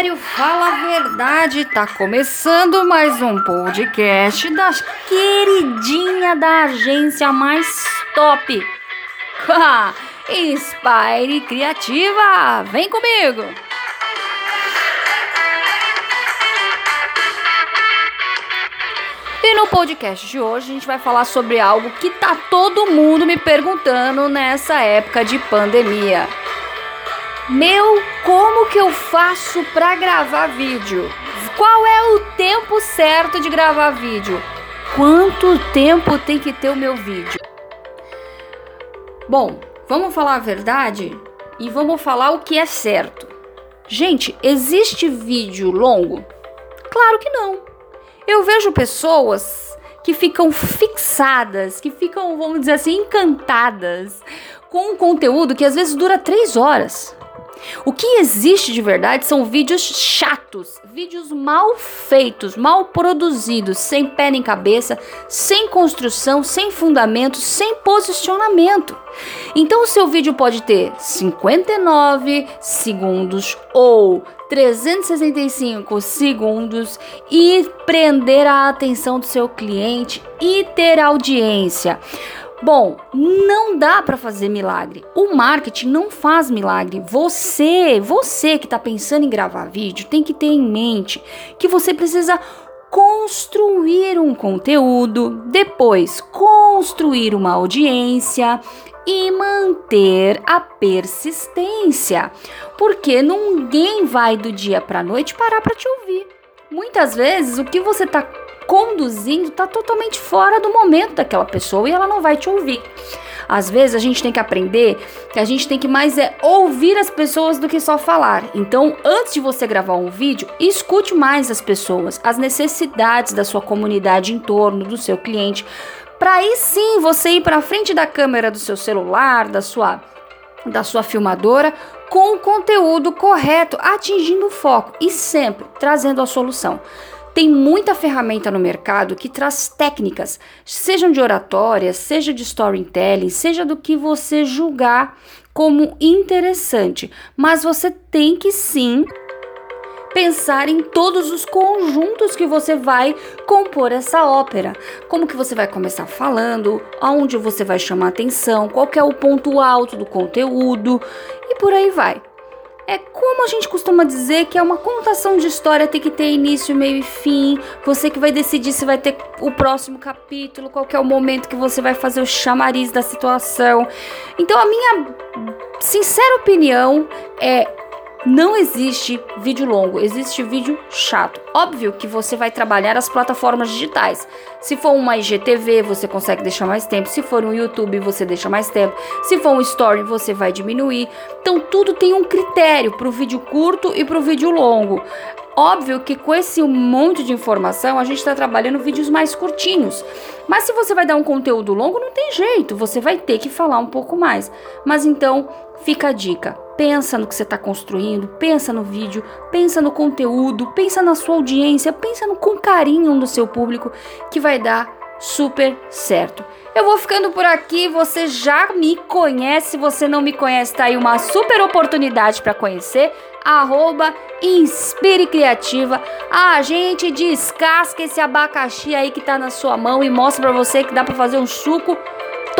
Império Fala a Verdade, tá começando mais um podcast da queridinha da agência mais top. Inspire Criativa, vem comigo! E no podcast de hoje a gente vai falar sobre algo que tá todo mundo me perguntando nessa época de pandemia. Meu, como que eu faço para gravar vídeo? Qual é o tempo certo de gravar vídeo? Quanto tempo tem que ter o meu vídeo? Bom, vamos falar a verdade e vamos falar o que é certo. Gente, existe vídeo longo? Claro que não. Eu vejo pessoas que ficam fixadas, que ficam, vamos dizer assim, encantadas com um conteúdo que às vezes dura três horas. O que existe de verdade são vídeos chatos, vídeos mal feitos, mal produzidos, sem pé nem cabeça, sem construção, sem fundamento, sem posicionamento. Então o seu vídeo pode ter 59 segundos ou 365 segundos e prender a atenção do seu cliente e ter audiência. Bom, não dá para fazer milagre. O marketing não faz milagre. Você, você que está pensando em gravar vídeo, tem que ter em mente que você precisa construir um conteúdo, depois construir uma audiência e manter a persistência, porque ninguém vai do dia para noite parar para te ouvir. Muitas vezes o que você está conduzindo está totalmente fora do momento daquela pessoa e ela não vai te ouvir. Às vezes a gente tem que aprender que a gente tem que mais é ouvir as pessoas do que só falar. Então, antes de você gravar um vídeo, escute mais as pessoas, as necessidades da sua comunidade em torno do seu cliente, para aí sim você ir para frente da câmera do seu celular, da sua da sua filmadora com o conteúdo correto, atingindo o foco e sempre trazendo a solução. Tem muita ferramenta no mercado que traz técnicas, sejam de oratória, seja de storytelling, seja do que você julgar como interessante, mas você tem que sim pensar em todos os conjuntos que você vai compor essa ópera. Como que você vai começar falando, aonde você vai chamar atenção, qual é o ponto alto do conteúdo e por aí vai. É como a gente costuma dizer que é uma contação de história, tem que ter início, meio e fim. Você que vai decidir se vai ter o próximo capítulo, qual é o momento que você vai fazer o chamariz da situação. Então a minha sincera opinião é não existe vídeo longo, existe vídeo chato. Óbvio que você vai trabalhar as plataformas digitais. Se for uma IGTV, você consegue deixar mais tempo. Se for um YouTube, você deixa mais tempo. Se for um Story, você vai diminuir. Então, tudo tem um critério para o vídeo curto e para o vídeo longo. Óbvio que com esse monte de informação a gente está trabalhando vídeos mais curtinhos. Mas se você vai dar um conteúdo longo, não tem jeito, você vai ter que falar um pouco mais. Mas então, fica a dica Pensa no que você está construindo, pensa no vídeo, pensa no conteúdo, pensa na sua audiência, pensa no com carinho do seu público que vai dar super certo. Eu vou ficando por aqui, você já me conhece, se você não me conhece, tá aí uma super oportunidade para conhecer. Arroba Inspire Criativa. A gente descasca esse abacaxi aí que tá na sua mão e mostra para você que dá para fazer um suco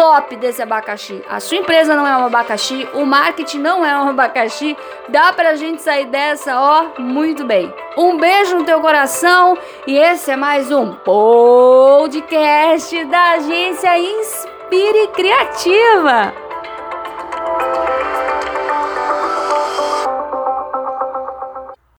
top desse abacaxi. A sua empresa não é um abacaxi, o marketing não é um abacaxi. Dá pra gente sair dessa, ó, muito bem. Um beijo no teu coração e esse é mais um podcast da agência Inspire Criativa.